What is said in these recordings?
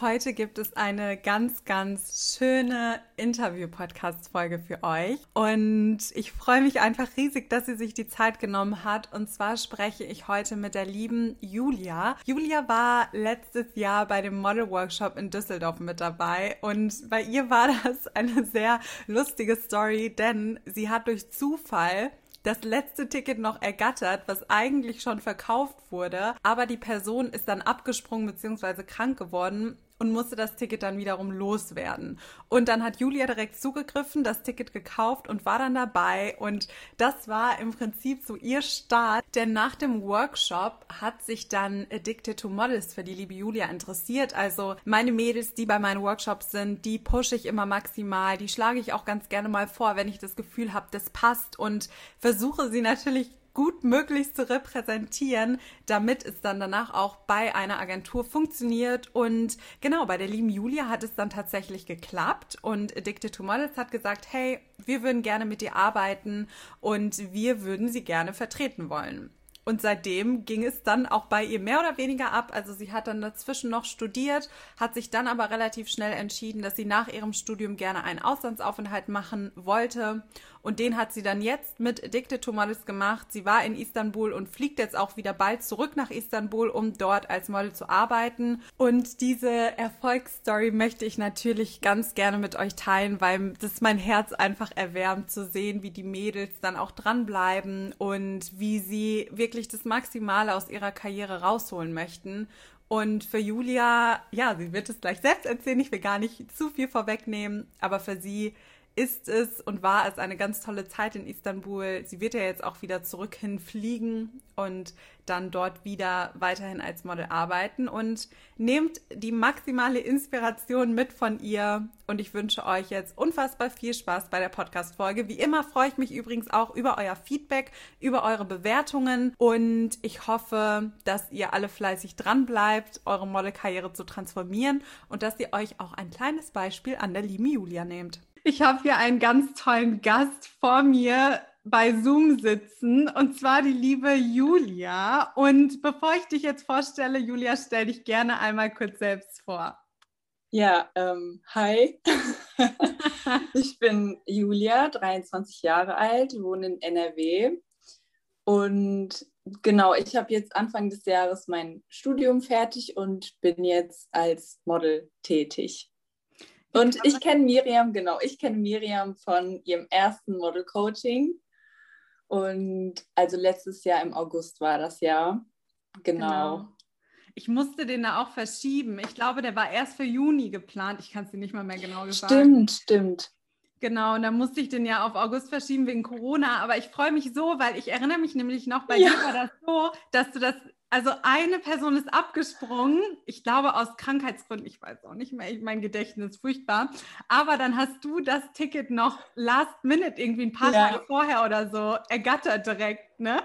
Heute gibt es eine ganz, ganz schöne Interview-Podcast-Folge für euch. Und ich freue mich einfach riesig, dass sie sich die Zeit genommen hat. Und zwar spreche ich heute mit der lieben Julia. Julia war letztes Jahr bei dem Model-Workshop in Düsseldorf mit dabei. Und bei ihr war das eine sehr lustige Story, denn sie hat durch Zufall das letzte Ticket noch ergattert, was eigentlich schon verkauft wurde, aber die Person ist dann abgesprungen bzw. krank geworden und musste das Ticket dann wiederum loswerden. Und dann hat Julia direkt zugegriffen, das Ticket gekauft und war dann dabei. Und das war im Prinzip so ihr Start. Denn nach dem Workshop hat sich dann Addicted to Models für die liebe Julia interessiert. Also meine Mädels, die bei meinen Workshops sind, die pushe ich immer maximal. Die schlage ich auch ganz gerne mal vor, wenn ich das Gefühl habe, das passt und versuche sie natürlich gut möglich zu repräsentieren, damit es dann danach auch bei einer Agentur funktioniert. Und genau, bei der lieben Julia hat es dann tatsächlich geklappt und Addicted to Models hat gesagt, hey, wir würden gerne mit dir arbeiten und wir würden sie gerne vertreten wollen. Und seitdem ging es dann auch bei ihr mehr oder weniger ab. Also sie hat dann dazwischen noch studiert, hat sich dann aber relativ schnell entschieden, dass sie nach ihrem Studium gerne einen Auslandsaufenthalt machen wollte und den hat sie dann jetzt mit Addicted to Models gemacht. Sie war in Istanbul und fliegt jetzt auch wieder bald zurück nach Istanbul, um dort als Model zu arbeiten. Und diese Erfolgsstory möchte ich natürlich ganz gerne mit euch teilen, weil das mein Herz einfach erwärmt zu sehen, wie die Mädels dann auch dranbleiben und wie sie wirklich das Maximale aus ihrer Karriere rausholen möchten. Und für Julia, ja, sie wird es gleich selbst erzählen, ich will gar nicht zu viel vorwegnehmen, aber für sie ist es und war es eine ganz tolle Zeit in Istanbul. Sie wird ja jetzt auch wieder zurück hinfliegen und dann dort wieder weiterhin als Model arbeiten und nehmt die maximale Inspiration mit von ihr und ich wünsche euch jetzt unfassbar viel Spaß bei der Podcast Folge. Wie immer freue ich mich übrigens auch über euer Feedback, über eure Bewertungen und ich hoffe, dass ihr alle fleißig dran bleibt, eure Modelkarriere zu transformieren und dass ihr euch auch ein kleines Beispiel an der lieben Julia nehmt. Ich habe hier einen ganz tollen Gast vor mir bei Zoom sitzen und zwar die liebe Julia. Und bevor ich dich jetzt vorstelle, Julia, stell dich gerne einmal kurz selbst vor. Ja, ähm, hi. ich bin Julia, 23 Jahre alt, wohne in NRW. Und genau, ich habe jetzt Anfang des Jahres mein Studium fertig und bin jetzt als Model tätig. Und ich kenne Miriam, genau, ich kenne Miriam von ihrem ersten Model Coaching. Und also letztes Jahr im August war das ja. Genau. genau. Ich musste den da auch verschieben. Ich glaube, der war erst für Juni geplant. Ich kann es dir nicht mal mehr genau sagen. Stimmt, stimmt. Genau, und dann musste ich den ja auf August verschieben wegen Corona. Aber ich freue mich so, weil ich erinnere mich nämlich noch, bei ja. dir war das so, dass du das also eine Person ist abgesprungen, ich glaube aus Krankheitsgründen, ich weiß auch nicht mehr, mein Gedächtnis ist furchtbar. Aber dann hast du das Ticket noch last minute, irgendwie ein paar ja. Tage vorher oder so, ergattert direkt, ne?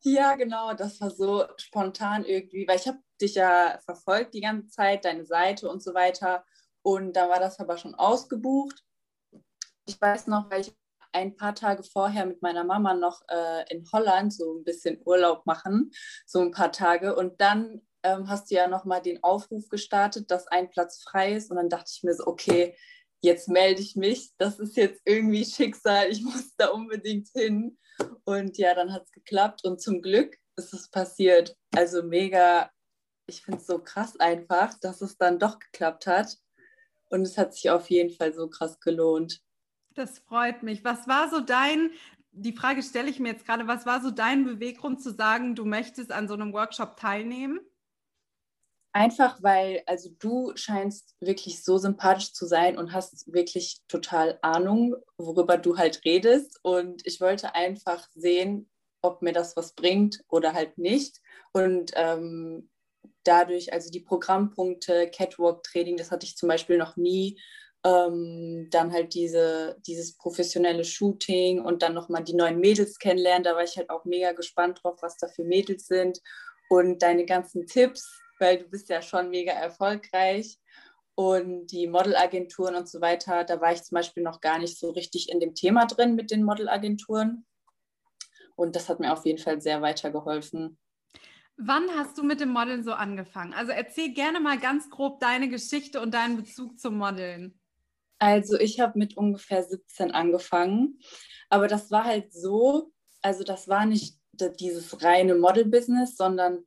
Ja, genau, das war so spontan irgendwie, weil ich habe dich ja verfolgt die ganze Zeit, deine Seite und so weiter. Und da war das aber schon ausgebucht. Ich weiß noch, weil ich ein paar Tage vorher mit meiner Mama noch äh, in Holland so ein bisschen Urlaub machen, so ein paar Tage. Und dann ähm, hast du ja nochmal den Aufruf gestartet, dass ein Platz frei ist. Und dann dachte ich mir so, okay, jetzt melde ich mich. Das ist jetzt irgendwie Schicksal. Ich muss da unbedingt hin. Und ja, dann hat es geklappt. Und zum Glück ist es passiert. Also mega, ich finde es so krass einfach, dass es dann doch geklappt hat. Und es hat sich auf jeden Fall so krass gelohnt. Das freut mich. Was war so dein, die Frage stelle ich mir jetzt gerade, was war so dein Beweggrund zu sagen, du möchtest an so einem Workshop teilnehmen? Einfach weil, also du scheinst wirklich so sympathisch zu sein und hast wirklich total Ahnung, worüber du halt redest. Und ich wollte einfach sehen, ob mir das was bringt oder halt nicht. Und ähm, dadurch, also die Programmpunkte, Catwalk-Training, das hatte ich zum Beispiel noch nie. Ähm, dann halt diese, dieses professionelle Shooting und dann nochmal die neuen Mädels kennenlernen. Da war ich halt auch mega gespannt drauf, was da für Mädels sind und deine ganzen Tipps, weil du bist ja schon mega erfolgreich. Und die Modelagenturen und so weiter, da war ich zum Beispiel noch gar nicht so richtig in dem Thema drin mit den Modelagenturen. Und das hat mir auf jeden Fall sehr weitergeholfen. Wann hast du mit dem Modeln so angefangen? Also erzähl gerne mal ganz grob deine Geschichte und deinen Bezug zum Modeln. Also ich habe mit ungefähr 17 angefangen, aber das war halt so, also das war nicht dieses reine Model-Business, sondern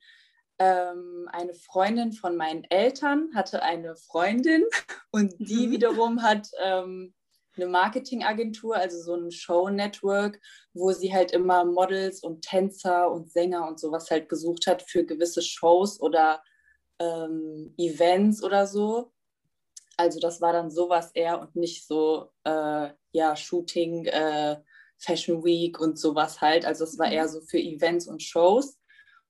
ähm, eine Freundin von meinen Eltern hatte eine Freundin und die mhm. wiederum hat ähm, eine Marketingagentur, also so ein Show-Network, wo sie halt immer Models und Tänzer und Sänger und sowas halt gesucht hat für gewisse Shows oder ähm, Events oder so. Also das war dann sowas eher und nicht so, äh, ja, Shooting, äh, Fashion Week und sowas halt. Also es war eher mhm. so für Events und Shows.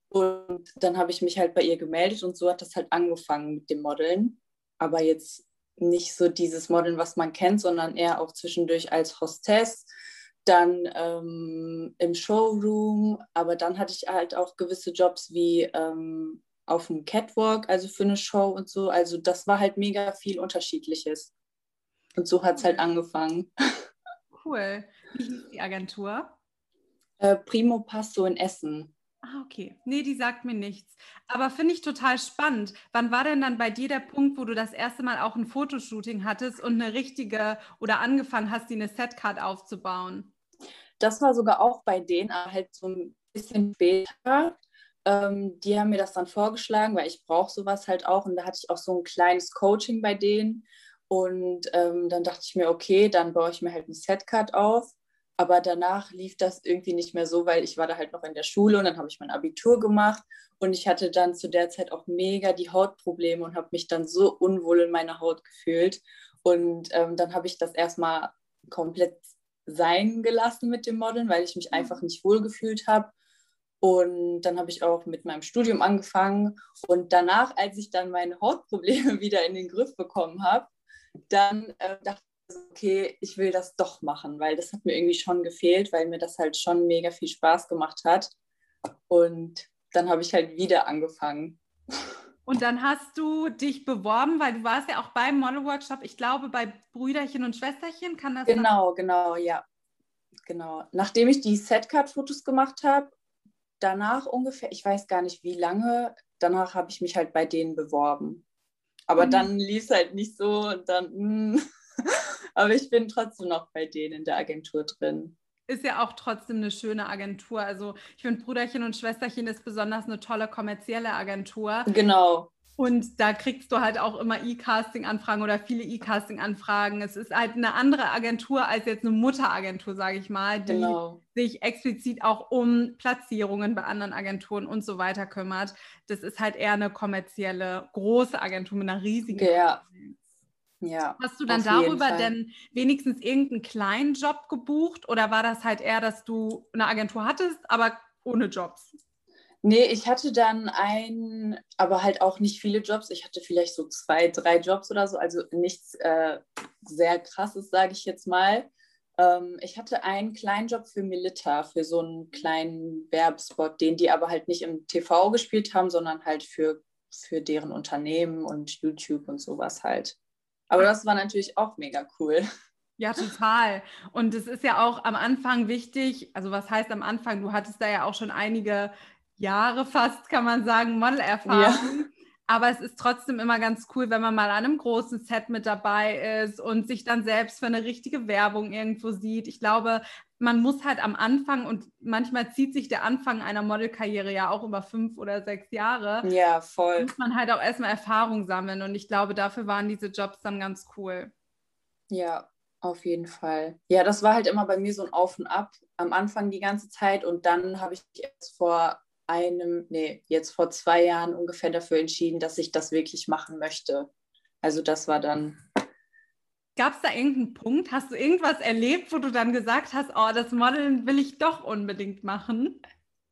Und dann habe ich mich halt bei ihr gemeldet und so hat das halt angefangen mit dem Modeln. Aber jetzt nicht so dieses Modeln, was man kennt, sondern eher auch zwischendurch als Hostess, dann ähm, im Showroom. Aber dann hatte ich halt auch gewisse Jobs wie ähm, auf dem Catwalk, also für eine Show und so. Also das war halt mega viel Unterschiedliches. Und so hat es halt angefangen. Cool. Wie hieß die Agentur? Äh, Primo Passo in Essen. Ah, okay. Nee, die sagt mir nichts. Aber finde ich total spannend. Wann war denn dann bei dir der Punkt, wo du das erste Mal auch ein Fotoshooting hattest und eine richtige oder angefangen hast, die eine Setcard aufzubauen? Das war sogar auch bei denen, aber halt so ein bisschen später. Ähm, die haben mir das dann vorgeschlagen, weil ich brauche sowas halt auch. Und da hatte ich auch so ein kleines Coaching bei denen. Und ähm, dann dachte ich mir, okay, dann baue ich mir halt ein Setcard auf. Aber danach lief das irgendwie nicht mehr so, weil ich war da halt noch in der Schule und dann habe ich mein Abitur gemacht. Und ich hatte dann zu der Zeit auch mega die Hautprobleme und habe mich dann so unwohl in meiner Haut gefühlt. Und ähm, dann habe ich das erstmal komplett sein gelassen mit dem Modeln, weil ich mich mhm. einfach nicht wohl gefühlt habe. Und dann habe ich auch mit meinem Studium angefangen. Und danach, als ich dann meine Hautprobleme wieder in den Griff bekommen habe, dann äh, dachte ich, okay, ich will das doch machen, weil das hat mir irgendwie schon gefehlt, weil mir das halt schon mega viel Spaß gemacht hat. Und dann habe ich halt wieder angefangen. Und dann hast du dich beworben, weil du warst ja auch beim Model-Workshop, ich glaube bei Brüderchen und Schwesterchen, kann das Genau, sein? genau, ja. Genau. Nachdem ich die Setcard-Fotos gemacht habe, danach ungefähr, ich weiß gar nicht wie lange, danach habe ich mich halt bei denen beworben. Aber mhm. dann lief es halt nicht so und dann, mh. Hm. aber ich bin trotzdem noch bei denen in der Agentur drin. Ist ja auch trotzdem eine schöne Agentur. Also ich finde, Bruderchen und Schwesterchen ist besonders eine tolle kommerzielle Agentur. Genau. Und da kriegst du halt auch immer E-Casting-Anfragen oder viele E-Casting-Anfragen. Es ist halt eine andere Agentur als jetzt eine Mutteragentur, sage ich mal, die genau. sich explizit auch um Platzierungen bei anderen Agenturen und so weiter kümmert. Das ist halt eher eine kommerzielle, große Agentur mit einer riesigen. Ja. Ja, Hast du dann darüber denn wenigstens irgendeinen kleinen Job gebucht oder war das halt eher, dass du eine Agentur hattest, aber ohne Jobs? Nee, ich hatte dann ein, aber halt auch nicht viele Jobs. Ich hatte vielleicht so zwei, drei Jobs oder so, also nichts äh, sehr krasses, sage ich jetzt mal. Ähm, ich hatte einen kleinen Job für Melita, für so einen kleinen Werbespot, den die aber halt nicht im TV gespielt haben, sondern halt für, für deren Unternehmen und YouTube und sowas halt. Aber das war natürlich auch mega cool. Ja, total. Und es ist ja auch am Anfang wichtig, also was heißt am Anfang, du hattest da ja auch schon einige Jahre fast, kann man sagen, Modelerfahrung. Ja. Aber es ist trotzdem immer ganz cool, wenn man mal an einem großen Set mit dabei ist und sich dann selbst für eine richtige Werbung irgendwo sieht. Ich glaube, man muss halt am Anfang und manchmal zieht sich der Anfang einer Modelkarriere ja auch über fünf oder sechs Jahre. Ja, voll. Muss man halt auch erstmal Erfahrung sammeln und ich glaube, dafür waren diese Jobs dann ganz cool. Ja, auf jeden Fall. Ja, das war halt immer bei mir so ein Auf und Ab am Anfang die ganze Zeit und dann habe ich erst vor einem, nee, jetzt vor zwei Jahren ungefähr dafür entschieden, dass ich das wirklich machen möchte. Also das war dann. Gab es da irgendeinen Punkt? Hast du irgendwas erlebt, wo du dann gesagt hast, oh, das Modeln will ich doch unbedingt machen?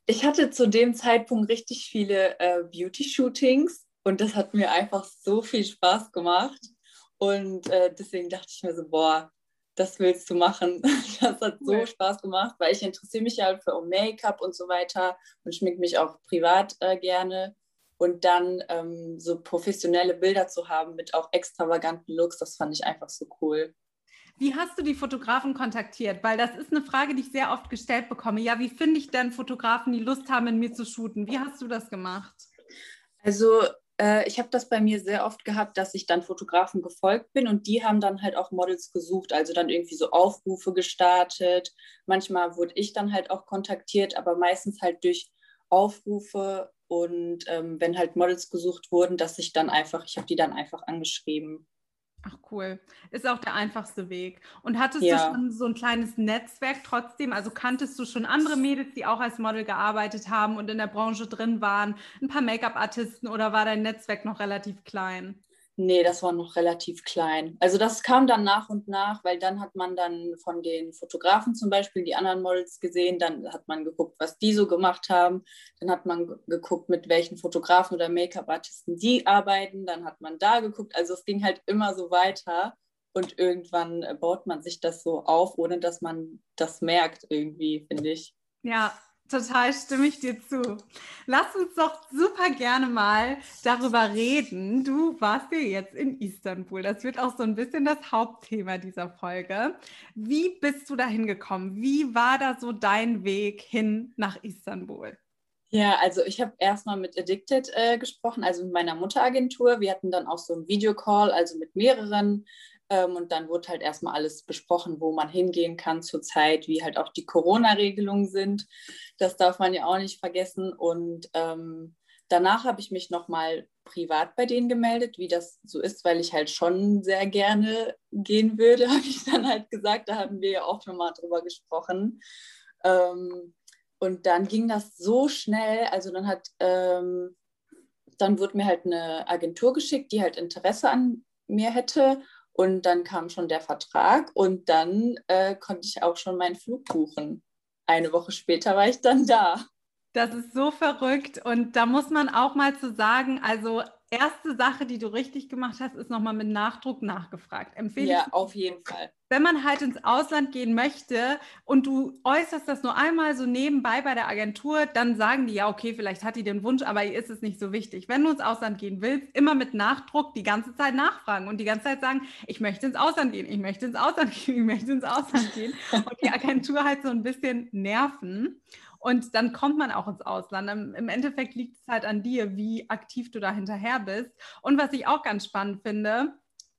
Ich hatte zu dem Zeitpunkt richtig viele äh, Beauty-Shootings und das hat mir einfach so viel Spaß gemacht. Und äh, deswegen dachte ich mir so, boah, das willst du machen. Das hat so cool. Spaß gemacht, weil ich interessiere mich ja für Make-up und so weiter und schmink mich auch privat äh, gerne. Und dann ähm, so professionelle Bilder zu haben mit auch extravaganten Looks, das fand ich einfach so cool. Wie hast du die Fotografen kontaktiert? Weil das ist eine Frage, die ich sehr oft gestellt bekomme. Ja, wie finde ich denn Fotografen, die Lust haben, in mir zu shooten? Wie hast du das gemacht? Also äh, ich habe das bei mir sehr oft gehabt, dass ich dann Fotografen gefolgt bin und die haben dann halt auch Models gesucht, also dann irgendwie so Aufrufe gestartet. Manchmal wurde ich dann halt auch kontaktiert, aber meistens halt durch Aufrufe und ähm, wenn halt Models gesucht wurden, dass ich dann einfach, ich habe die dann einfach angeschrieben. Ach cool. Ist auch der einfachste Weg. Und hattest ja. du schon so ein kleines Netzwerk trotzdem? Also kanntest du schon andere Mädels, die auch als Model gearbeitet haben und in der Branche drin waren, ein paar Make-up-Artisten oder war dein Netzwerk noch relativ klein? Nee, das war noch relativ klein. Also das kam dann nach und nach, weil dann hat man dann von den Fotografen zum Beispiel die anderen Models gesehen, dann hat man geguckt, was die so gemacht haben, dann hat man geguckt, mit welchen Fotografen oder Make-up-Artisten die arbeiten, dann hat man da geguckt. Also es ging halt immer so weiter und irgendwann baut man sich das so auf, ohne dass man das merkt irgendwie, finde ich. Ja, Total stimme ich dir zu. Lass uns doch super gerne mal darüber reden. Du warst ja jetzt in Istanbul. Das wird auch so ein bisschen das Hauptthema dieser Folge. Wie bist du da hingekommen? Wie war da so dein Weg hin nach Istanbul? Ja, also ich habe erstmal mit Addicted äh, gesprochen, also mit meiner Mutteragentur. Wir hatten dann auch so einen Videocall, also mit mehreren ähm, und dann wurde halt erstmal alles besprochen, wo man hingehen kann zurzeit, wie halt auch die Corona-Regelungen sind. Das darf man ja auch nicht vergessen. Und ähm, danach habe ich mich nochmal privat bei denen gemeldet, wie das so ist, weil ich halt schon sehr gerne gehen würde, habe ich dann halt gesagt. Da haben wir ja auch nochmal drüber gesprochen. Ähm, und dann ging das so schnell. Also dann hat, ähm, dann wurde mir halt eine Agentur geschickt, die halt Interesse an mir hätte. Und dann kam schon der Vertrag und dann äh, konnte ich auch schon meinen Flug buchen. Eine Woche später war ich dann da. Das ist so verrückt und da muss man auch mal zu sagen, also erste Sache, die du richtig gemacht hast, ist nochmal mit Nachdruck nachgefragt. Empfehle ja, auf jeden Fall. Wenn man halt ins Ausland gehen möchte und du äußerst das nur einmal so nebenbei bei der Agentur, dann sagen die ja, okay, vielleicht hat die den Wunsch, aber ihr ist es nicht so wichtig. Wenn du ins Ausland gehen willst, immer mit Nachdruck die ganze Zeit nachfragen und die ganze Zeit sagen, ich möchte ins Ausland gehen, ich möchte ins Ausland gehen, ich möchte ins Ausland gehen und die Agentur halt so ein bisschen nerven. Und dann kommt man auch ins Ausland. Im Endeffekt liegt es halt an dir, wie aktiv du da hinterher bist. Und was ich auch ganz spannend finde,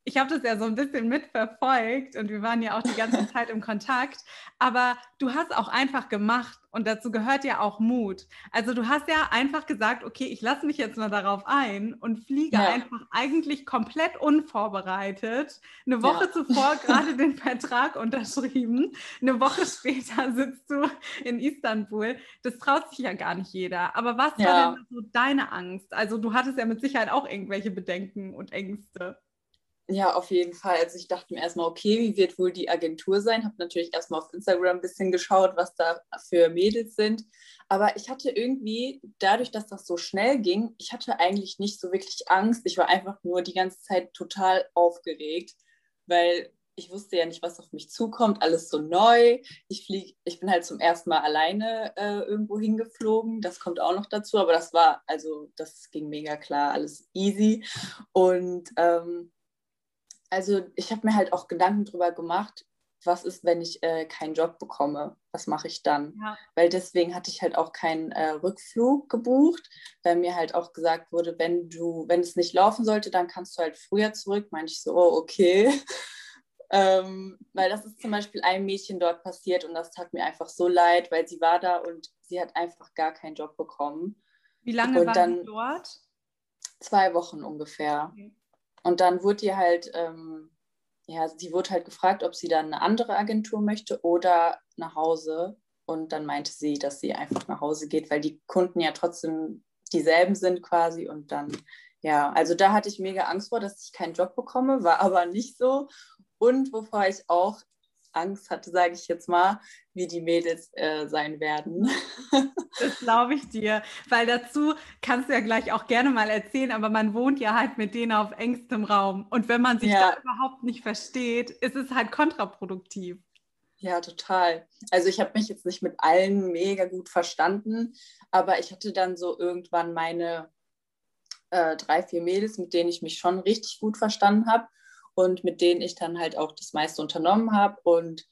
ich habe das ja so ein bisschen mitverfolgt und wir waren ja auch die ganze Zeit im Kontakt, aber du hast auch einfach gemacht und dazu gehört ja auch Mut. Also du hast ja einfach gesagt, okay, ich lasse mich jetzt mal darauf ein und fliege ja. einfach eigentlich komplett unvorbereitet. Eine Woche ja. zuvor gerade den Vertrag unterschrieben, eine Woche später sitzt du in Istanbul. Das traut sich ja gar nicht jeder. Aber was ja. war denn so deine Angst? Also du hattest ja mit Sicherheit auch irgendwelche Bedenken und Ängste. Ja, auf jeden Fall. Also ich dachte mir erstmal, okay, wie wird wohl die Agentur sein? Habe natürlich erstmal auf Instagram ein bisschen geschaut, was da für Mädels sind. Aber ich hatte irgendwie, dadurch, dass das so schnell ging, ich hatte eigentlich nicht so wirklich Angst. Ich war einfach nur die ganze Zeit total aufgeregt, weil ich wusste ja nicht, was auf mich zukommt, alles so neu. Ich flieg, ich bin halt zum ersten Mal alleine äh, irgendwo hingeflogen. Das kommt auch noch dazu, aber das war, also das ging mega klar, alles easy. Und ähm, also ich habe mir halt auch Gedanken darüber gemacht, was ist, wenn ich äh, keinen Job bekomme? Was mache ich dann? Ja. Weil deswegen hatte ich halt auch keinen äh, Rückflug gebucht, weil mir halt auch gesagt wurde, wenn du, wenn es nicht laufen sollte, dann kannst du halt früher zurück. Meinte ich so, oh, okay. ähm, weil das ist zum Beispiel einem Mädchen dort passiert und das tat mir einfach so leid, weil sie war da und sie hat einfach gar keinen Job bekommen. Wie lange und war sie dort? Zwei Wochen ungefähr. Okay. Und dann wurde ihr halt, ähm, ja, sie wurde halt gefragt, ob sie dann eine andere Agentur möchte oder nach Hause. Und dann meinte sie, dass sie einfach nach Hause geht, weil die Kunden ja trotzdem dieselben sind quasi. Und dann, ja, also da hatte ich mega Angst vor, dass ich keinen Job bekomme, war aber nicht so. Und wovor ich auch Angst hatte, sage ich jetzt mal, wie die Mädels äh, sein werden. Das glaube ich dir, weil dazu kannst du ja gleich auch gerne mal erzählen, aber man wohnt ja halt mit denen auf engstem Raum. Und wenn man sich ja. da überhaupt nicht versteht, ist es halt kontraproduktiv. Ja, total. Also ich habe mich jetzt nicht mit allen mega gut verstanden, aber ich hatte dann so irgendwann meine äh, drei, vier Mädels, mit denen ich mich schon richtig gut verstanden habe. Und mit denen ich dann halt auch das meiste unternommen habe. Und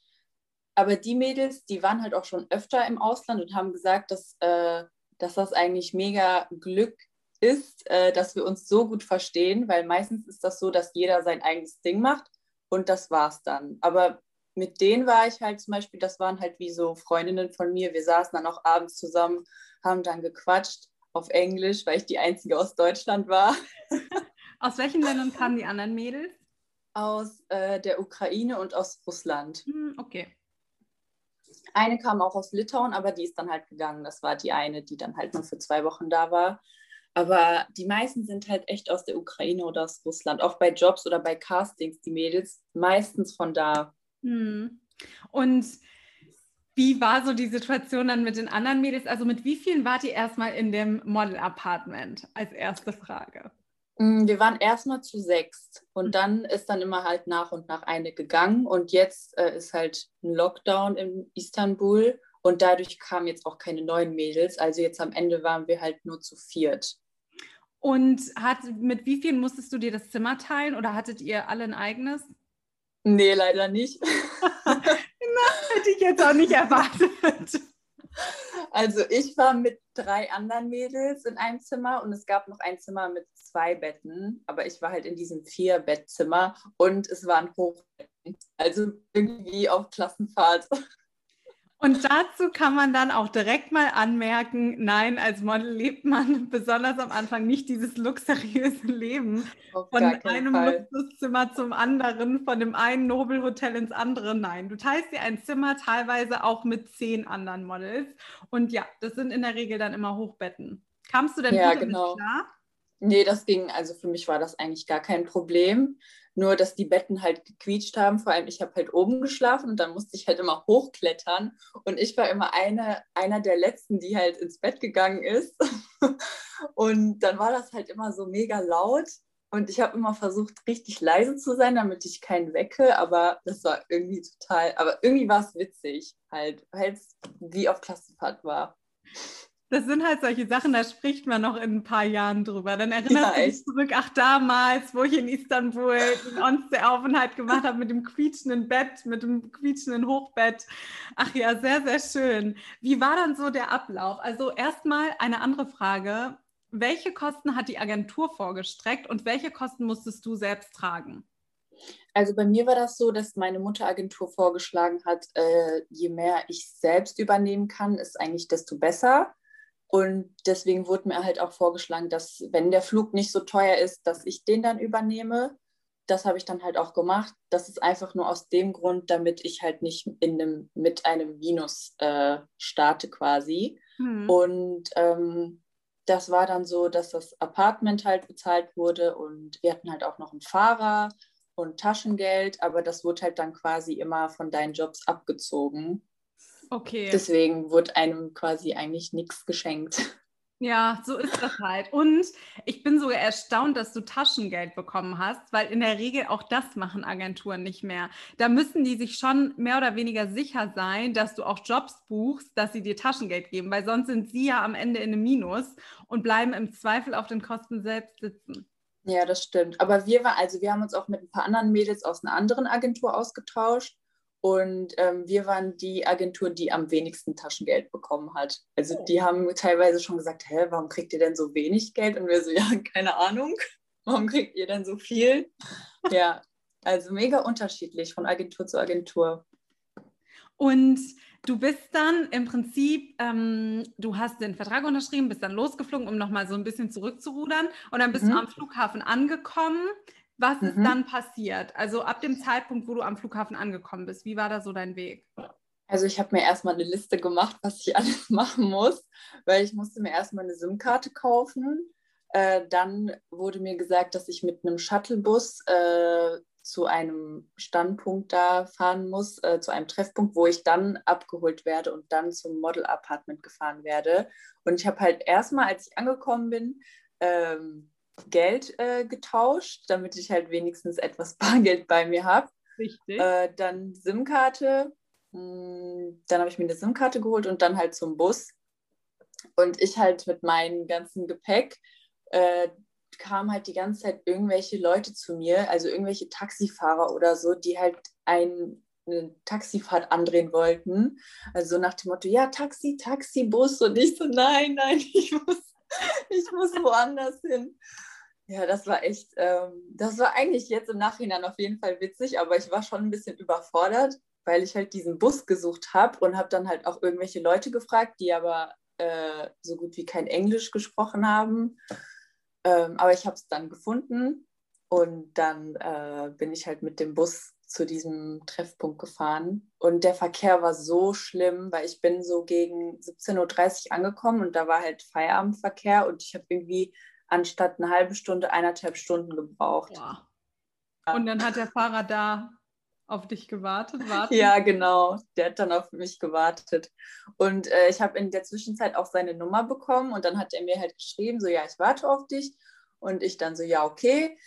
aber die Mädels, die waren halt auch schon öfter im Ausland und haben gesagt, dass, äh, dass das eigentlich mega Glück ist, äh, dass wir uns so gut verstehen, weil meistens ist das so, dass jeder sein eigenes Ding macht und das war's dann. Aber mit denen war ich halt zum Beispiel, das waren halt wie so Freundinnen von mir. Wir saßen dann auch abends zusammen, haben dann gequatscht auf Englisch, weil ich die einzige aus Deutschland war. Aus welchen Ländern kamen die anderen Mädels? Aus äh, der Ukraine und aus Russland. Hm, okay. Eine kam auch aus Litauen, aber die ist dann halt gegangen. Das war die eine, die dann halt nur für zwei Wochen da war. Aber die meisten sind halt echt aus der Ukraine oder aus Russland. Auch bei Jobs oder bei Castings, die Mädels, meistens von da. Hm. Und wie war so die Situation dann mit den anderen Mädels? Also mit wie vielen wart ihr erstmal in dem Model-Apartment als erste Frage? Mm, wir waren erstmal zu sechs und mhm. dann ist dann immer halt nach und nach eine gegangen und jetzt äh, ist halt ein Lockdown in Istanbul und dadurch kamen jetzt auch keine neuen Mädels. Also jetzt am Ende waren wir halt nur zu viert. Und hat, mit wie vielen musstest du dir das Zimmer teilen oder hattet ihr alle ein eigenes? Nee, leider nicht. Na, hätte ich jetzt auch nicht erwartet. Also ich war mit drei anderen Mädels in einem Zimmer und es gab noch ein Zimmer mit zwei Betten, aber ich war halt in diesem Vier-Bettzimmer und es waren Hochbetten. Also irgendwie auf Klassenfahrt. Und dazu kann man dann auch direkt mal anmerken, nein, als Model lebt man besonders am Anfang nicht dieses luxuriöse Leben Auf von einem Fall. Luxuszimmer zum anderen, von dem einen Nobelhotel ins andere. Nein, du teilst dir ein Zimmer teilweise auch mit zehn anderen Models. Und ja, das sind in der Regel dann immer Hochbetten. Kamst du denn ja, genau. klar? Nee, das ging, also für mich war das eigentlich gar kein Problem. Nur, dass die Betten halt gequietscht haben. Vor allem, ich habe halt oben geschlafen und dann musste ich halt immer hochklettern. Und ich war immer eine, einer der Letzten, die halt ins Bett gegangen ist. und dann war das halt immer so mega laut. Und ich habe immer versucht, richtig leise zu sein, damit ich keinen wecke. Aber das war irgendwie total, aber irgendwie war es witzig, halt, weil es wie auf Klassenfahrt war das sind halt solche Sachen, da spricht man noch in ein paar Jahren drüber. Dann erinnerst ja, du dich zurück, ach damals, wo ich in Istanbul den Onste-Aufenthalt gemacht habe mit dem quietschenden Bett, mit dem quietschenden Hochbett. Ach ja, sehr, sehr schön. Wie war dann so der Ablauf? Also erstmal eine andere Frage. Welche Kosten hat die Agentur vorgestreckt und welche Kosten musstest du selbst tragen? Also bei mir war das so, dass meine Mutteragentur vorgeschlagen hat, äh, je mehr ich selbst übernehmen kann, ist eigentlich desto besser. Und deswegen wurde mir halt auch vorgeschlagen, dass wenn der Flug nicht so teuer ist, dass ich den dann übernehme. Das habe ich dann halt auch gemacht. Das ist einfach nur aus dem Grund, damit ich halt nicht in einem, mit einem Minus äh, starte quasi. Mhm. Und ähm, das war dann so, dass das Apartment halt bezahlt wurde und wir hatten halt auch noch einen Fahrer und Taschengeld, aber das wurde halt dann quasi immer von deinen Jobs abgezogen. Okay. Deswegen wurde einem quasi eigentlich nichts geschenkt. Ja, so ist das halt. Und ich bin sogar erstaunt, dass du Taschengeld bekommen hast, weil in der Regel auch das machen Agenturen nicht mehr. Da müssen die sich schon mehr oder weniger sicher sein, dass du auch Jobs buchst, dass sie dir Taschengeld geben, weil sonst sind sie ja am Ende in einem Minus und bleiben im Zweifel auf den Kosten selbst sitzen. Ja, das stimmt. Aber wir waren, also wir haben uns auch mit ein paar anderen Mädels aus einer anderen Agentur ausgetauscht und ähm, wir waren die Agentur, die am wenigsten Taschengeld bekommen hat. Also oh. die haben teilweise schon gesagt, hä, warum kriegt ihr denn so wenig Geld? Und wir so, ja, keine Ahnung. Warum kriegt ihr denn so viel? ja, also mega unterschiedlich von Agentur zu Agentur. Und du bist dann im Prinzip, ähm, du hast den Vertrag unterschrieben, bist dann losgeflogen, um nochmal so ein bisschen zurückzurudern. Und dann bist mhm. du am Flughafen angekommen. Was ist mhm. dann passiert? Also ab dem Zeitpunkt, wo du am Flughafen angekommen bist, wie war da so dein Weg? Also ich habe mir erstmal eine Liste gemacht, was ich alles machen muss, weil ich musste mir erstmal eine SIM-Karte kaufen. Äh, dann wurde mir gesagt, dass ich mit einem Shuttlebus äh, zu einem Standpunkt da fahren muss, äh, zu einem Treffpunkt, wo ich dann abgeholt werde und dann zum Model-Apartment gefahren werde. Und ich habe halt erstmal, als ich angekommen bin, ähm, Geld äh, getauscht, damit ich halt wenigstens etwas Bargeld bei mir habe. Richtig. Äh, dann SIM-Karte. Hm, dann habe ich mir eine SIM-Karte geholt und dann halt zum Bus. Und ich halt mit meinem ganzen Gepäck. Äh, kamen halt die ganze Zeit irgendwelche Leute zu mir, also irgendwelche Taxifahrer oder so, die halt ein, eine Taxifahrt andrehen wollten. Also nach dem Motto, ja, Taxi, Taxi, Bus. Und ich so, nein, nein, ich muss, ich muss woanders hin. Ja, das war echt, ähm, das war eigentlich jetzt im Nachhinein auf jeden Fall witzig, aber ich war schon ein bisschen überfordert, weil ich halt diesen Bus gesucht habe und habe dann halt auch irgendwelche Leute gefragt, die aber äh, so gut wie kein Englisch gesprochen haben. Ähm, aber ich habe es dann gefunden und dann äh, bin ich halt mit dem Bus zu diesem Treffpunkt gefahren. Und der Verkehr war so schlimm, weil ich bin so gegen 17.30 Uhr angekommen und da war halt Feierabendverkehr und ich habe irgendwie anstatt eine halbe Stunde eineinhalb Stunden gebraucht. Ja. Und dann hat der Fahrer da auf dich gewartet? Warten? Ja, genau. Der hat dann auf mich gewartet. Und äh, ich habe in der Zwischenzeit auch seine Nummer bekommen und dann hat er mir halt geschrieben, so ja, ich warte auf dich. Und ich dann so, ja, okay.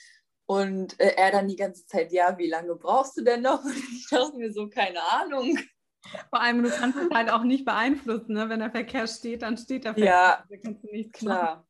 Und äh, er dann die ganze Zeit, ja, wie lange brauchst du denn noch? Und ich dachte mir so, keine Ahnung. Vor allem, du kannst es halt auch nicht beeinflussen, ne? wenn der Verkehr steht, dann steht der Verkehr. Ja, da kannst du nichts klar. Machen.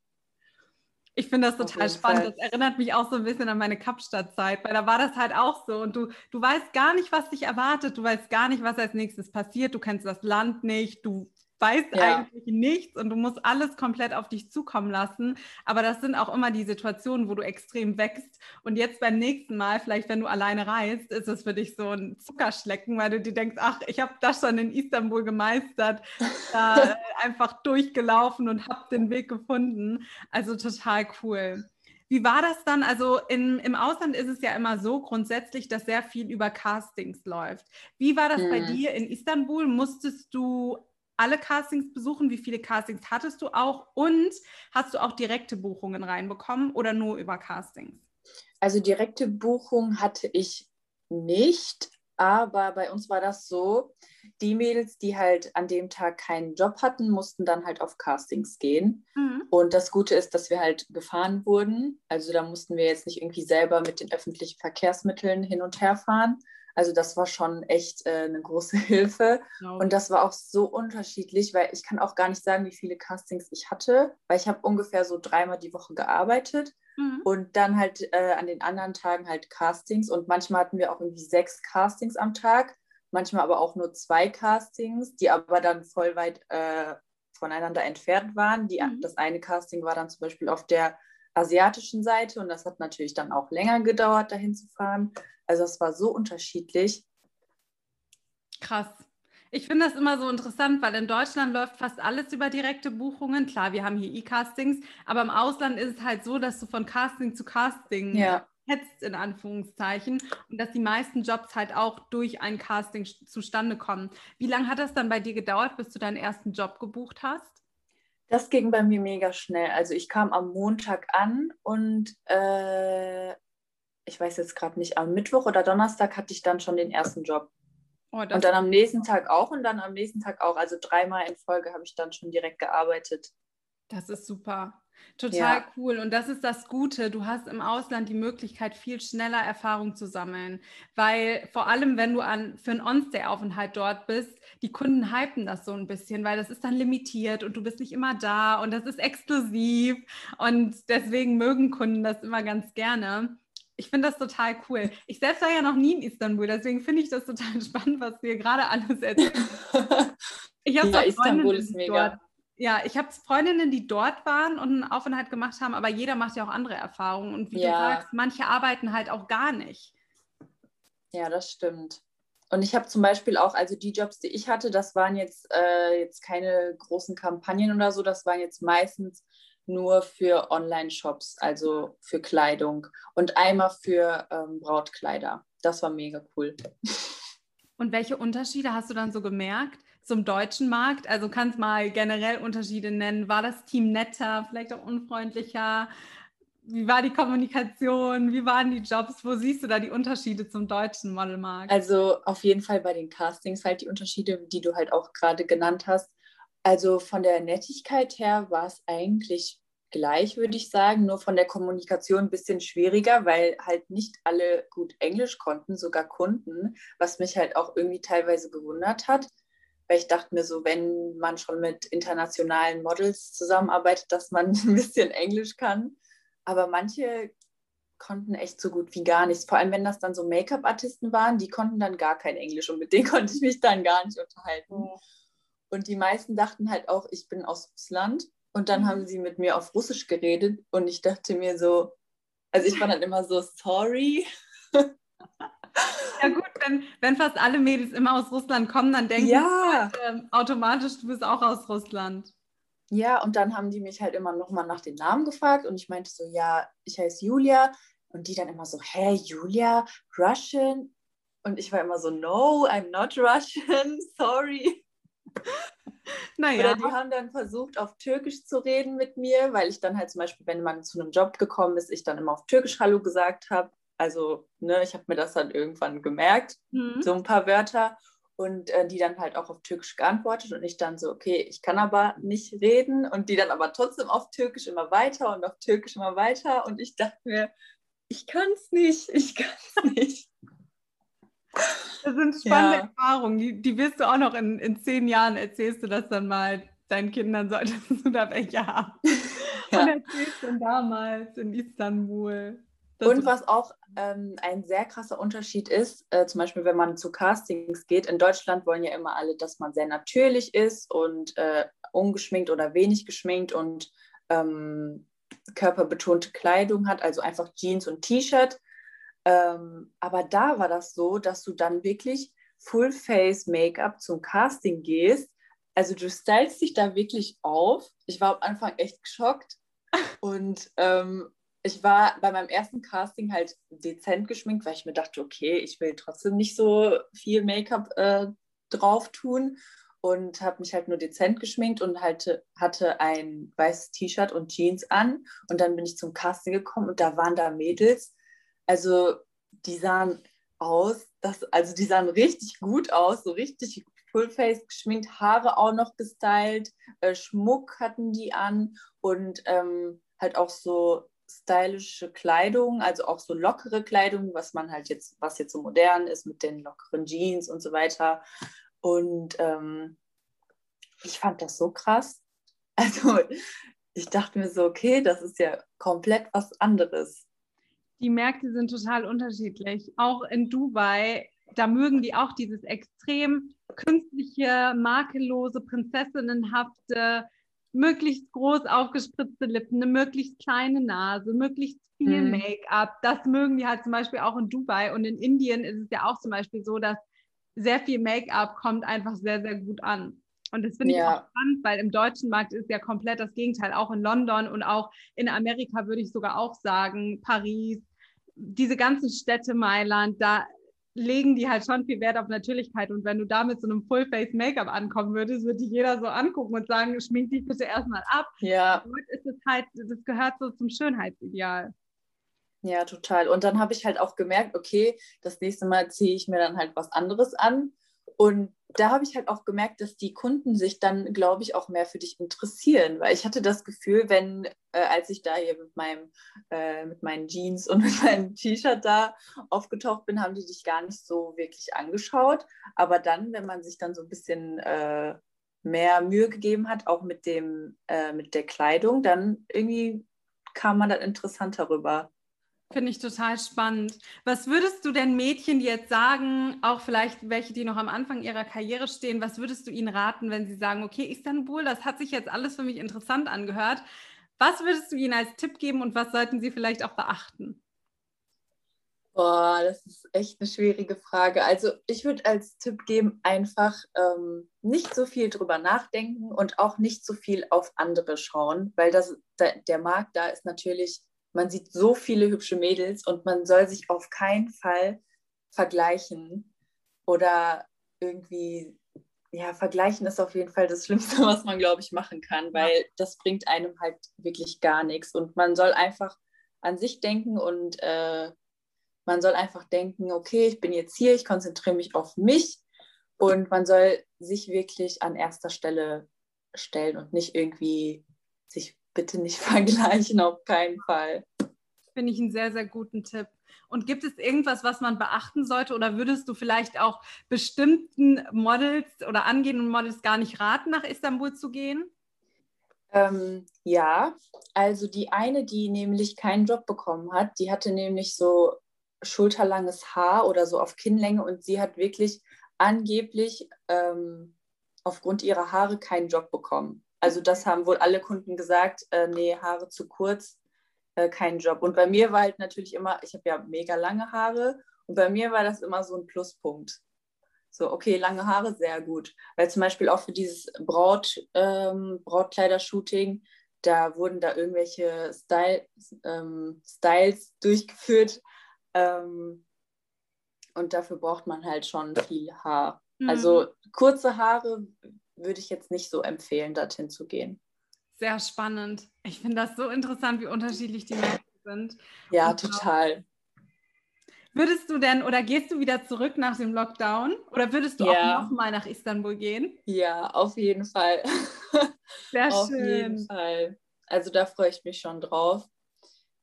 Ich finde das total spannend. Fall. Das erinnert mich auch so ein bisschen an meine Kapstadt-Zeit, weil da war das halt auch so. Und du, du weißt gar nicht, was dich erwartet. Du weißt gar nicht, was als nächstes passiert. Du kennst das Land nicht. Du weißt ja. eigentlich nichts und du musst alles komplett auf dich zukommen lassen. Aber das sind auch immer die Situationen, wo du extrem wächst. Und jetzt beim nächsten Mal, vielleicht wenn du alleine reist, ist es für dich so ein Zuckerschlecken, weil du dir denkst, ach, ich habe das schon in Istanbul gemeistert, da einfach durchgelaufen und habe den Weg gefunden. Also total cool. Wie war das dann? Also in, im Ausland ist es ja immer so grundsätzlich, dass sehr viel über Castings läuft. Wie war das mhm. bei dir in Istanbul? Musstest du alle Castings besuchen? Wie viele Castings hattest du auch? Und hast du auch direkte Buchungen reinbekommen oder nur über Castings? Also direkte Buchungen hatte ich nicht, aber bei uns war das so, die Mädels, die halt an dem Tag keinen Job hatten, mussten dann halt auf Castings gehen. Mhm. Und das Gute ist, dass wir halt gefahren wurden. Also da mussten wir jetzt nicht irgendwie selber mit den öffentlichen Verkehrsmitteln hin und her fahren, also das war schon echt äh, eine große Hilfe. Genau. Und das war auch so unterschiedlich, weil ich kann auch gar nicht sagen, wie viele Castings ich hatte, weil ich habe ungefähr so dreimal die Woche gearbeitet mhm. und dann halt äh, an den anderen Tagen halt Castings. Und manchmal hatten wir auch irgendwie sechs Castings am Tag, manchmal aber auch nur zwei Castings, die aber dann voll weit äh, voneinander entfernt waren. Die, mhm. Das eine Casting war dann zum Beispiel auf der asiatischen Seite und das hat natürlich dann auch länger gedauert, dahin zu fahren. Also es war so unterschiedlich. Krass. Ich finde das immer so interessant, weil in Deutschland läuft fast alles über direkte Buchungen. Klar, wir haben hier E-Castings, aber im Ausland ist es halt so, dass du von Casting zu Casting ja. hetzt, in Anführungszeichen, und dass die meisten Jobs halt auch durch ein Casting zustande kommen. Wie lange hat das dann bei dir gedauert, bis du deinen ersten Job gebucht hast? Das ging bei mir mega schnell. Also ich kam am Montag an und äh, ich weiß jetzt gerade nicht, am Mittwoch oder Donnerstag hatte ich dann schon den ersten Job. Oh, und dann am nächsten Tag auch und dann am nächsten Tag auch. Also dreimal in Folge habe ich dann schon direkt gearbeitet. Das ist super. Total ja. cool. Und das ist das Gute. Du hast im Ausland die Möglichkeit, viel schneller Erfahrung zu sammeln. Weil vor allem, wenn du an, für einen On-Stay-Aufenthalt dort bist, die Kunden hypen das so ein bisschen, weil das ist dann limitiert und du bist nicht immer da und das ist exklusiv. Und deswegen mögen Kunden das immer ganz gerne. Ich finde das total cool. Ich selbst war ja noch nie in Istanbul, deswegen finde ich das total spannend, was hier gerade alles erzählst. Ich habe ja, Istanbul ist mega. Dort, ja, ich habe Freundinnen, die dort waren und einen Aufenthalt gemacht haben, aber jeder macht ja auch andere Erfahrungen. Und wie ja. du sagst, manche arbeiten halt auch gar nicht. Ja, das stimmt. Und ich habe zum Beispiel auch, also die Jobs, die ich hatte, das waren jetzt, äh, jetzt keine großen Kampagnen oder so, das waren jetzt meistens nur für Online-Shops, also für Kleidung und einmal für ähm, Brautkleider. Das war mega cool. Und welche Unterschiede hast du dann so gemerkt zum deutschen Markt? Also kannst mal generell Unterschiede nennen. War das Team netter, vielleicht auch unfreundlicher? Wie war die Kommunikation? Wie waren die Jobs? Wo siehst du da die Unterschiede zum deutschen Modelmarkt? Also auf jeden Fall bei den Castings halt die Unterschiede, die du halt auch gerade genannt hast. Also von der Nettigkeit her war es eigentlich gleich, würde ich sagen, nur von der Kommunikation ein bisschen schwieriger, weil halt nicht alle gut Englisch konnten, sogar Kunden, was mich halt auch irgendwie teilweise gewundert hat, weil ich dachte mir so, wenn man schon mit internationalen Models zusammenarbeitet, dass man ein bisschen Englisch kann. aber manche konnten echt so gut wie gar nichts. Vor allem, wenn das dann so Make-up-Artisten waren, die konnten dann gar kein Englisch und mit denen konnte ich mich dann gar nicht unterhalten. Oh. Und die meisten dachten halt auch, ich bin aus Russland. Und dann mhm. haben sie mit mir auf Russisch geredet und ich dachte mir so, also ich war dann immer so, sorry. Ja gut, wenn, wenn fast alle Mädels immer aus Russland kommen, dann denken ja. sie halt, äh, automatisch, du bist auch aus Russland. Ja, und dann haben die mich halt immer nochmal nach den Namen gefragt und ich meinte so, ja, ich heiße Julia. Und die dann immer so, hä, Julia, Russian? Und ich war immer so, no, I'm not Russian, sorry. Naja. Oder die haben dann versucht, auf Türkisch zu reden mit mir, weil ich dann halt zum Beispiel, wenn man zu einem Job gekommen ist, ich dann immer auf Türkisch Hallo gesagt habe. Also, ne, ich habe mir das dann irgendwann gemerkt, mhm. so ein paar Wörter. Und äh, die dann halt auch auf Türkisch geantwortet und ich dann so, okay, ich kann aber nicht reden. Und die dann aber trotzdem auf Türkisch immer weiter und auf Türkisch immer weiter. Und ich dachte mir, ich kann es nicht, ich kann es nicht. Das sind spannende ja. Erfahrungen, die, die wirst du auch noch in, in zehn Jahren erzählst du das dann mal deinen Kindern, solltest du da welche haben. Ja. Und erzählst du damals in Istanbul. Und was auch ähm, ein sehr krasser Unterschied ist, äh, zum Beispiel, wenn man zu Castings geht, in Deutschland wollen ja immer alle, dass man sehr natürlich ist und äh, ungeschminkt oder wenig geschminkt und ähm, körperbetonte Kleidung hat, also einfach Jeans und T-Shirt. Ähm, aber da war das so, dass du dann wirklich Full-Face-Make-up zum Casting gehst. Also du stylst dich da wirklich auf. Ich war am Anfang echt geschockt. Und ähm, ich war bei meinem ersten Casting halt dezent geschminkt, weil ich mir dachte, okay, ich will trotzdem nicht so viel Make-up äh, drauf tun und habe mich halt nur dezent geschminkt und halt, hatte ein weißes T-Shirt und Jeans an. Und dann bin ich zum Casting gekommen und da waren da Mädels, also die sahen aus, das, also die sahen richtig gut aus, so richtig Fullface geschminkt, Haare auch noch gestylt, äh, Schmuck hatten die an und ähm, halt auch so stylische Kleidung, also auch so lockere Kleidung, was man halt jetzt, was jetzt so modern ist mit den lockeren Jeans und so weiter. Und ähm, ich fand das so krass. Also ich dachte mir so, okay, das ist ja komplett was anderes. Die Märkte sind total unterschiedlich. Auch in Dubai, da mögen die auch dieses extrem künstliche, makellose, prinzessinnenhafte, möglichst groß aufgespritzte Lippen, eine möglichst kleine Nase, möglichst viel mhm. Make-up. Das mögen die halt zum Beispiel auch in Dubai. Und in Indien ist es ja auch zum Beispiel so, dass sehr viel Make-up kommt einfach sehr, sehr gut an. Und das finde ich ja. auch spannend, weil im deutschen Markt ist ja komplett das Gegenteil. Auch in London und auch in Amerika würde ich sogar auch sagen, Paris, diese ganzen Städte, Mailand, da legen die halt schon viel Wert auf Natürlichkeit. Und wenn du da mit so einem Full-Face-Make-up ankommen würdest, würde dich jeder so angucken und sagen, schmink dich bitte erstmal ab. Ja. Und ist es halt, das gehört so zum Schönheitsideal. Ja, total. Und dann habe ich halt auch gemerkt, okay, das nächste Mal ziehe ich mir dann halt was anderes an. Und da habe ich halt auch gemerkt, dass die Kunden sich dann, glaube ich, auch mehr für dich interessieren, weil ich hatte das Gefühl, wenn, äh, als ich da hier mit meinem, äh, mit meinen Jeans und mit meinem T-Shirt da aufgetaucht bin, haben die dich gar nicht so wirklich angeschaut. Aber dann, wenn man sich dann so ein bisschen äh, mehr Mühe gegeben hat, auch mit dem, äh, mit der Kleidung, dann irgendwie kam man dann interessanter rüber. Finde ich total spannend. Was würdest du denn Mädchen jetzt sagen, auch vielleicht welche, die noch am Anfang ihrer Karriere stehen, was würdest du ihnen raten, wenn sie sagen, okay, Istanbul, das hat sich jetzt alles für mich interessant angehört. Was würdest du ihnen als Tipp geben und was sollten sie vielleicht auch beachten? Boah, das ist echt eine schwierige Frage. Also ich würde als Tipp geben, einfach ähm, nicht so viel drüber nachdenken und auch nicht so viel auf andere schauen, weil das, der Markt da ist natürlich man sieht so viele hübsche Mädels und man soll sich auf keinen Fall vergleichen oder irgendwie, ja, vergleichen ist auf jeden Fall das Schlimmste, was man, glaube ich, machen kann, weil das bringt einem halt wirklich gar nichts. Und man soll einfach an sich denken und äh, man soll einfach denken, okay, ich bin jetzt hier, ich konzentriere mich auf mich und man soll sich wirklich an erster Stelle stellen und nicht irgendwie sich bitte nicht vergleichen, auf keinen Fall. Finde ich einen sehr, sehr guten Tipp. Und gibt es irgendwas, was man beachten sollte oder würdest du vielleicht auch bestimmten Models oder angehenden Models gar nicht raten, nach Istanbul zu gehen? Ähm, ja, also die eine, die nämlich keinen Job bekommen hat, die hatte nämlich so schulterlanges Haar oder so auf Kinnlänge und sie hat wirklich angeblich ähm, aufgrund ihrer Haare keinen Job bekommen. Also das haben wohl alle Kunden gesagt, äh, nee, Haare zu kurz, äh, kein Job. Und bei mir war halt natürlich immer, ich habe ja mega lange Haare und bei mir war das immer so ein Pluspunkt. So, okay, lange Haare, sehr gut. Weil zum Beispiel auch für dieses Braut, ähm, Brautkleider-Shooting, da wurden da irgendwelche Style, ähm, Styles durchgeführt. Ähm, und dafür braucht man halt schon viel Haar. Mhm. Also kurze Haare würde ich jetzt nicht so empfehlen, dorthin zu gehen. Sehr spannend. Ich finde das so interessant, wie unterschiedlich die Menschen sind. Ja, Und total. Würdest du denn oder gehst du wieder zurück nach dem Lockdown oder würdest du ja. auch nochmal nach Istanbul gehen? Ja, auf jeden Fall. Sehr auf schön. Auf jeden Fall. Also da freue ich mich schon drauf.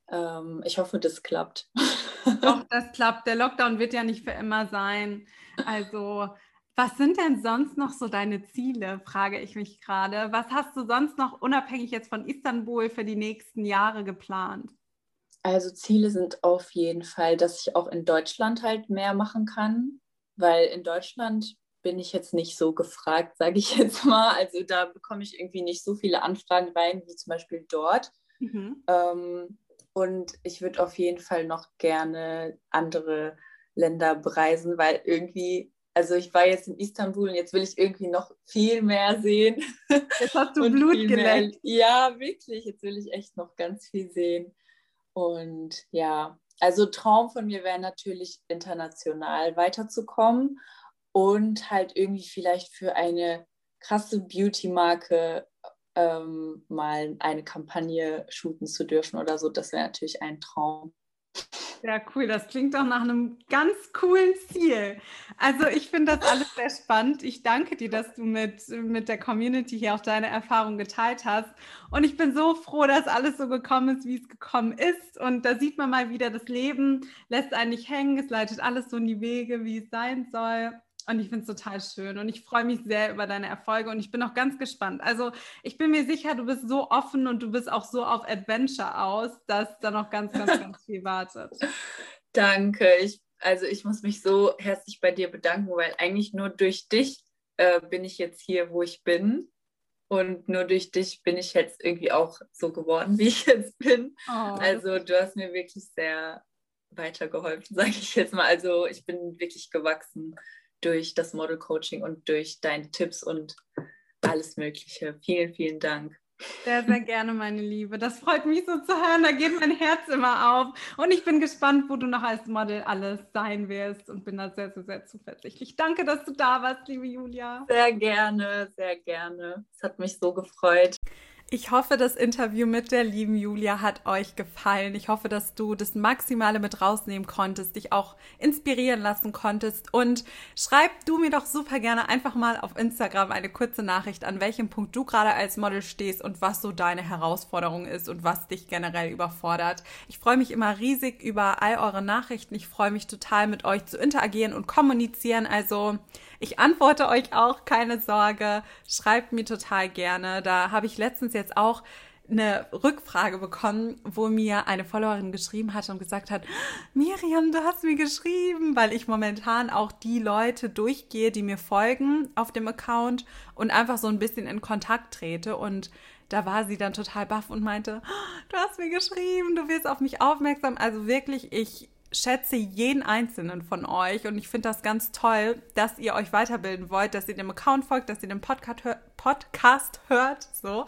Ähm, ich hoffe, das klappt. Doch, das klappt. Der Lockdown wird ja nicht für immer sein. Also was sind denn sonst noch so deine Ziele, frage ich mich gerade. Was hast du sonst noch unabhängig jetzt von Istanbul für die nächsten Jahre geplant? Also Ziele sind auf jeden Fall, dass ich auch in Deutschland halt mehr machen kann, weil in Deutschland bin ich jetzt nicht so gefragt, sage ich jetzt mal. Also da bekomme ich irgendwie nicht so viele Anfragen rein wie zum Beispiel dort. Mhm. Ähm, und ich würde auf jeden Fall noch gerne andere Länder bereisen, weil irgendwie also ich war jetzt in Istanbul und jetzt will ich irgendwie noch viel mehr sehen. Jetzt hast du Blut geleckt. Ja, wirklich. Jetzt will ich echt noch ganz viel sehen. Und ja, also Traum von mir wäre natürlich international weiterzukommen und halt irgendwie vielleicht für eine krasse Beauty-Marke ähm, mal eine Kampagne shooten zu dürfen oder so. Das wäre natürlich ein Traum. Sehr cool. Das klingt doch nach einem ganz coolen Ziel. Also ich finde das alles sehr spannend. Ich danke dir, dass du mit, mit der Community hier auch deine Erfahrung geteilt hast. Und ich bin so froh, dass alles so gekommen ist, wie es gekommen ist. Und da sieht man mal wieder, das Leben lässt einen nicht hängen. Es leitet alles so in die Wege, wie es sein soll. Und ich finde es total schön und ich freue mich sehr über deine Erfolge und ich bin auch ganz gespannt. Also ich bin mir sicher, du bist so offen und du bist auch so auf Adventure aus, dass da noch ganz, ganz, ganz viel wartet. Danke. Ich, also ich muss mich so herzlich bei dir bedanken, weil eigentlich nur durch dich äh, bin ich jetzt hier, wo ich bin. Und nur durch dich bin ich jetzt irgendwie auch so geworden, wie ich jetzt bin. Oh. Also du hast mir wirklich sehr weitergeholfen, sage ich jetzt mal. Also ich bin wirklich gewachsen durch das Model Coaching und durch deine Tipps und alles Mögliche. Vielen, vielen Dank. Sehr, sehr gerne, meine Liebe. Das freut mich so zu hören. Da geht mein Herz immer auf. Und ich bin gespannt, wo du noch als Model alles sein wirst und bin da sehr, sehr, sehr zuversichtlich. Danke, dass du da warst, liebe Julia. Sehr gerne, sehr gerne. Es hat mich so gefreut. Ich hoffe, das Interview mit der lieben Julia hat euch gefallen. Ich hoffe, dass du das Maximale mit rausnehmen konntest, dich auch inspirieren lassen konntest. Und schreib du mir doch super gerne einfach mal auf Instagram eine kurze Nachricht, an welchem Punkt du gerade als Model stehst und was so deine Herausforderung ist und was dich generell überfordert. Ich freue mich immer riesig über all eure Nachrichten. Ich freue mich total mit euch zu interagieren und kommunizieren. Also ich antworte euch auch, keine Sorge. Schreibt mir total gerne. Da habe ich letztens jetzt auch eine Rückfrage bekommen, wo mir eine Followerin geschrieben hat und gesagt hat, Miriam, du hast mir geschrieben, weil ich momentan auch die Leute durchgehe, die mir folgen auf dem Account und einfach so ein bisschen in Kontakt trete und da war sie dann total baff und meinte, du hast mir geschrieben, du wirst auf mich aufmerksam. Also wirklich, ich schätze jeden einzelnen von euch und ich finde das ganz toll, dass ihr euch weiterbilden wollt, dass ihr dem Account folgt, dass ihr den Podcast, hör Podcast hört. So.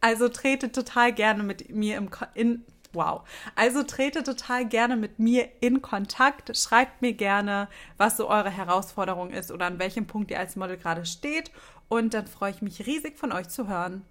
Also tretet total gerne mit mir im in Wow. Also tretet total gerne mit mir in Kontakt. Schreibt mir gerne, was so eure Herausforderung ist oder an welchem Punkt ihr als Model gerade steht. Und dann freue ich mich riesig von euch zu hören.